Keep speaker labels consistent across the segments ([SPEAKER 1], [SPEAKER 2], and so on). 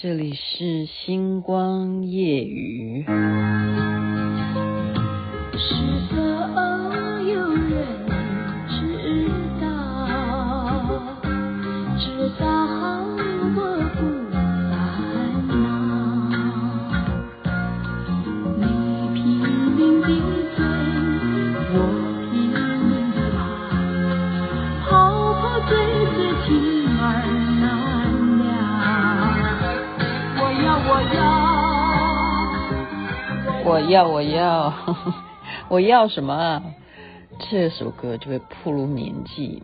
[SPEAKER 1] 这里是星光夜雨。要，我要 我要，什么啊？这首歌就会暴露年纪。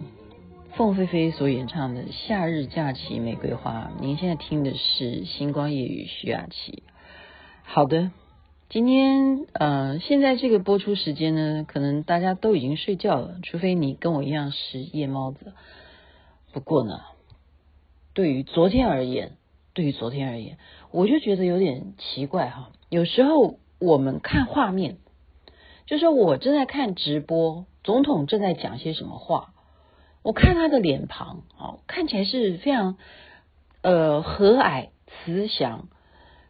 [SPEAKER 1] 凤飞飞所演唱的《夏日假期玫瑰花》，您现在听的是星光夜雨徐雅琪。好的，今天呃，现在这个播出时间呢，可能大家都已经睡觉了，除非你跟我一样是夜猫子。不过呢，对于昨天而言。对于昨天而言，我就觉得有点奇怪哈。有时候我们看画面，就是我正在看直播，总统正在讲些什么话，我看他的脸庞，哦，看起来是非常呃和蔼慈祥。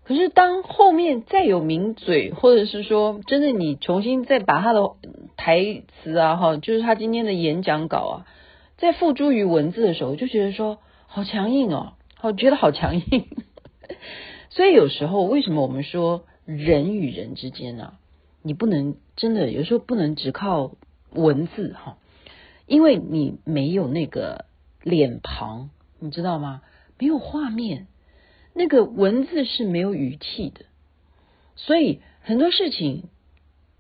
[SPEAKER 1] 可是当后面再有名嘴，或者是说真的你重新再把他的台词啊，哈，就是他今天的演讲稿啊，再付诸于文字的时候，就觉得说好强硬哦。好觉得好强硬，所以有时候为什么我们说人与人之间啊，你不能真的有时候不能只靠文字哈，因为你没有那个脸庞，你知道吗？没有画面，那个文字是没有语气的，所以很多事情，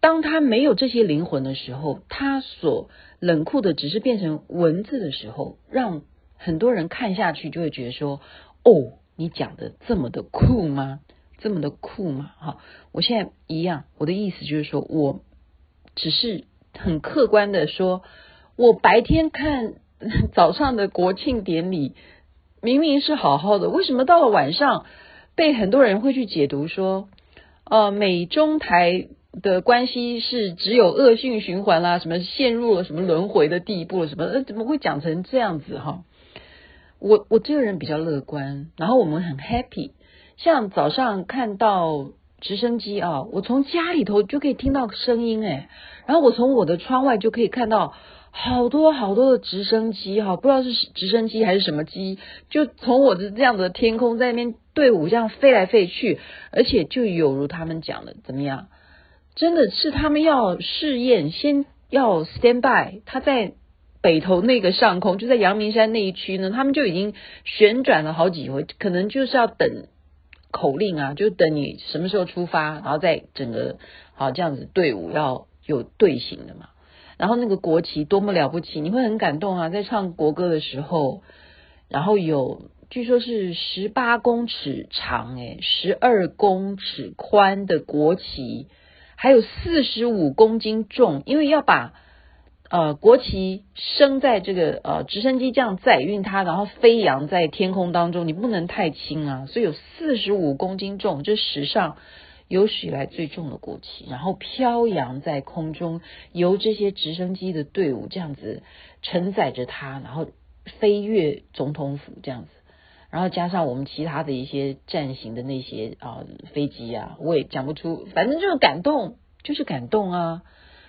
[SPEAKER 1] 当他没有这些灵魂的时候，他所冷酷的只是变成文字的时候，让。很多人看下去就会觉得说：“哦，你讲的这么的酷吗？这么的酷嘛？”哈，我现在一样，我的意思就是说，我只是很客观的说，我白天看 早上的国庆典礼，明明是好好的，为什么到了晚上被很多人会去解读说，呃，美中台的关系是只有恶性循环啦，什么陷入了什么轮回的地步了，什么呃，怎么会讲成这样子哈？我我这个人比较乐观，然后我们很 happy。像早上看到直升机啊，我从家里头就可以听到声音诶，然后我从我的窗外就可以看到好多好多的直升机哈，不知道是直升机还是什么机，就从我的这样的天空在那边队伍这样飞来飞去，而且就有如他们讲的怎么样，真的是他们要试验，先要 stand by，他在。北投那个上空，就在阳明山那一区呢，他们就已经旋转了好几回，可能就是要等口令啊，就等你什么时候出发，然后再整个好这样子队伍要有队形的嘛。然后那个国旗多么了不起，你会很感动啊，在唱国歌的时候，然后有据说是十八公尺长，诶，十二公尺宽的国旗，还有四十五公斤重，因为要把。呃，国旗升在这个呃直升机这样载运它，然后飞扬在天空当中，你不能太轻啊，所以有四十五公斤重，这史上有史以来最重的国旗，然后飘扬在空中，由这些直升机的队伍这样子承载着它，然后飞越总统府这样子，然后加上我们其他的一些战型的那些啊、呃、飞机啊，我也讲不出，反正就是感动，就是感动啊。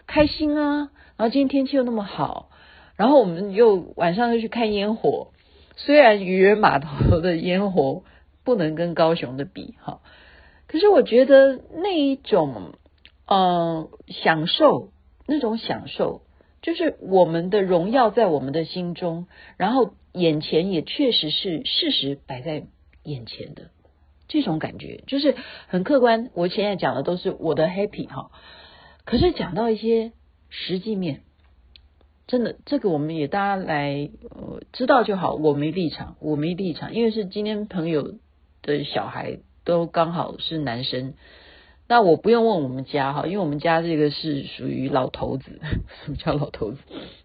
[SPEAKER 1] 开心啊！然后今天天气又那么好，然后我们又晚上又去看烟火。虽然渔人码头的烟火不能跟高雄的比哈，可是我觉得那一种嗯、享受，那种享受，就是我们的荣耀在我们的心中，然后眼前也确实是事实摆在眼前的这种感觉，就是很客观。我现在讲的都是我的 happy 哈。可是讲到一些实际面，真的这个我们也大家来呃知道就好。我没立场，我没立场，因为是今天朋友的小孩都刚好是男生，那我不用问我们家哈，因为我们家这个是属于老头子。什么叫老头子？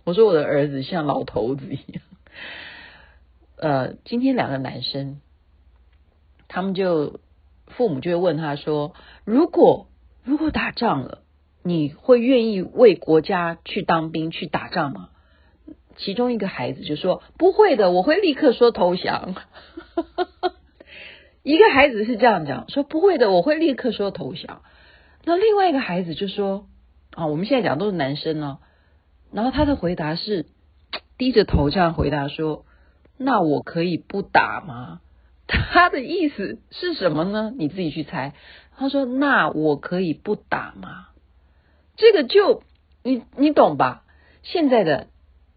[SPEAKER 1] 我说我的儿子像老头子一样。呃，今天两个男生，他们就父母就会问他说：如果如果打仗了？你会愿意为国家去当兵去打仗吗？其中一个孩子就说：“不会的，我会立刻说投降。”一个孩子是这样讲，说不会的，我会立刻说投降。那另外一个孩子就说啊，我们现在讲都是男生哦，然后他的回答是低着头这样回答说，那我可以不打吗？他的意思是什么呢？你自己去猜。他说，那我可以不打吗？这个就你你懂吧？现在的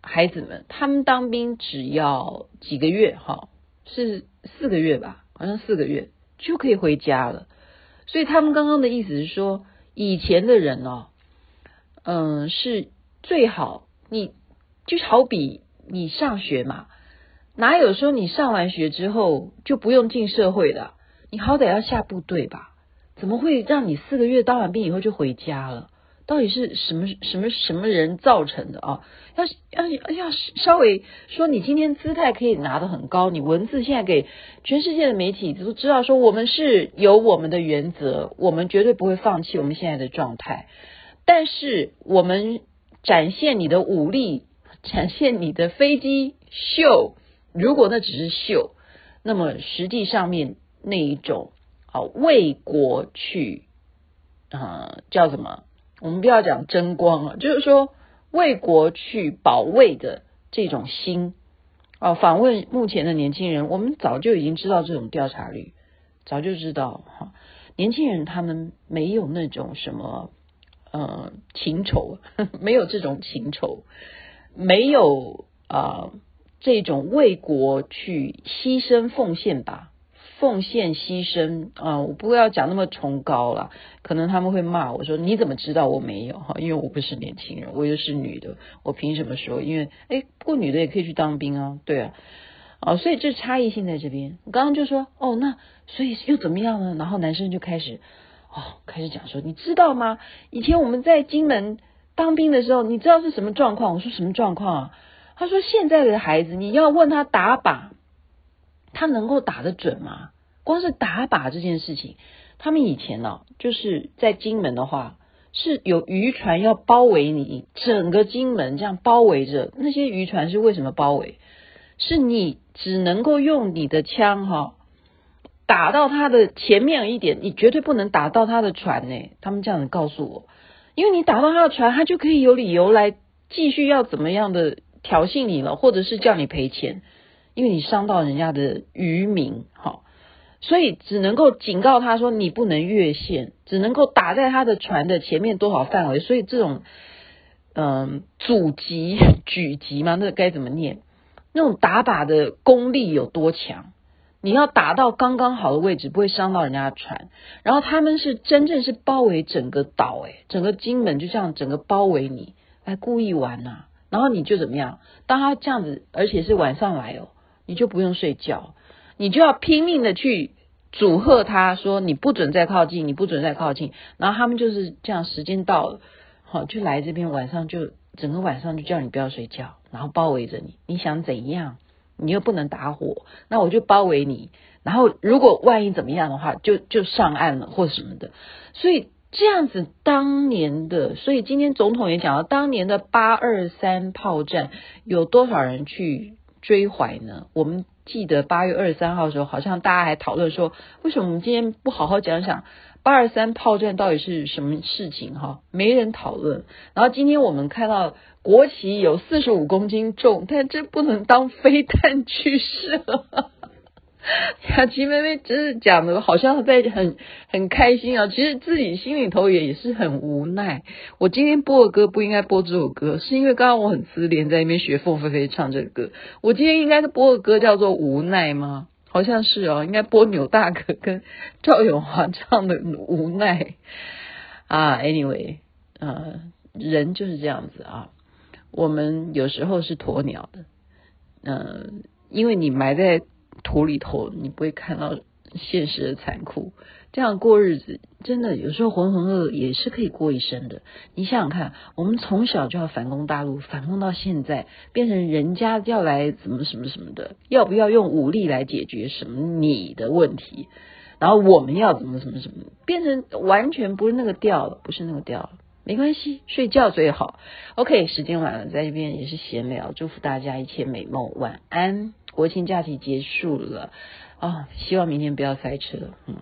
[SPEAKER 1] 孩子们，他们当兵只要几个月哈，是四个月吧？好像四个月就可以回家了。所以他们刚刚的意思是说，以前的人哦，嗯，是最好你就好比你上学嘛，哪有说你上完学之后就不用进社会的？你好歹要下部队吧？怎么会让你四个月当完兵以后就回家了？到底是什么什么什么人造成的啊？要要要稍微说，你今天姿态可以拿得很高，你文字现在给全世界的媒体都知道，说我们是有我们的原则，我们绝对不会放弃我们现在的状态。但是我们展现你的武力，展现你的飞机秀，如果那只是秀，那么实际上面那一种啊为国去啊叫什么？我们不要讲争光啊，就是说为国去保卫的这种心啊。访问目前的年轻人，我们早就已经知道这种调查率，早就知道哈。年轻人他们没有那种什么呃情仇，没有这种情仇，没有啊、这种为国去牺牲奉献吧。奉献牺牲啊，我不要讲那么崇高了，可能他们会骂我说，你怎么知道我没有哈？因为我不是年轻人，我又是女的，我凭什么说？因为哎，不过女的也可以去当兵啊，对啊，啊，所以这差异性在这边。我刚刚就说哦，那所以又怎么样呢？然后男生就开始哦，开始讲说，你知道吗？以前我们在金门当兵的时候，你知道是什么状况？我说什么状况啊？他说现在的孩子，你要问他打靶，他能够打得准吗？光是打靶这件事情，他们以前呢、就是在金门的话，是有渔船要包围你整个金门，这样包围着。那些渔船是为什么包围？是你只能够用你的枪哈、打到他的前面一点，你绝对不能打到他的船呢。他们这样子告诉我，因为你打到他的船，他就可以有理由来继续要怎么样的挑衅你了，或者是叫你赔钱，因为你伤到人家的渔民，哈。所以只能够警告他说，你不能越线，只能够打在他的船的前面多少范围。所以这种嗯阻击狙击嘛，那该怎么念？那种打靶的功力有多强？你要打到刚刚好的位置，不会伤到人家的船。然后他们是真正是包围整个岛，诶，整个金门就这样整个包围你，来故意玩呐、然后你就怎么样？当他这样子，而且是晚上来哦，你就不用睡觉。你就要拼命的去阻吓他，说你不准再靠近，你不准再靠近。然后他们就是这样，时间到了，好就来这边，晚上就整个晚上就叫你不要睡觉，然后包围着你。你想怎样？你又不能打火，那我就包围你。然后如果万一怎么样的话，就就上岸了或什么的。所以这样子，当年的，所以今天总统也讲了，当年的八二三炮战有多少人去追怀呢？我们。记得八月二十三号的时候，好像大家还讨论说，为什么我们今天不好好讲讲八二三炮战到底是什么事情？哈，没人讨论。然后今天我们看到国旗有四十五公斤重，但这不能当飞弹去射。雅琪妹妹真是讲的，好像在很很开心啊。其实自己心里头也也是很无奈。我今天播的歌不应该播这首歌，是因为刚刚我很自恋，在那边学凤飞飞唱这个歌。我今天应该是播的歌叫做《无奈》吗？好像是哦，应该播牛大哥跟赵永华唱的《无奈》啊。Anyway，呃，人就是这样子啊。我们有时候是鸵鸟的，嗯、因为你埋在。土里头，你不会看到现实的残酷。这样过日子，真的有时候浑浑噩噩也是可以过一生的。你想想看，我们从小就要反攻大陆，反攻到现在，变成人家要来怎么什么什么的，要不要用武力来解决什么你的问题？然后我们要怎么什么什么，变成完全不是那个调了，不是那个调了。没关系，睡觉最好。OK，时间晚了，在这边也是闲聊，祝福大家一切美梦，晚安。国庆假期结束了，啊，希望明天不要塞车。嗯，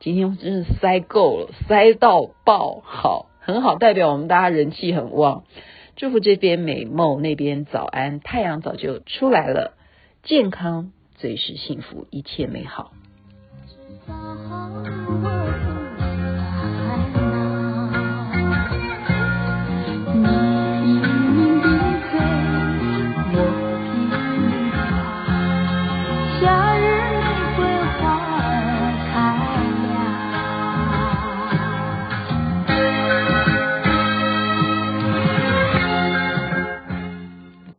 [SPEAKER 1] 今天真是塞够了，塞到爆，好，很好，代表我们大家人气很旺。祝福这边美梦，那边早安，太阳早就出来了，健康最是幸福，一切美好。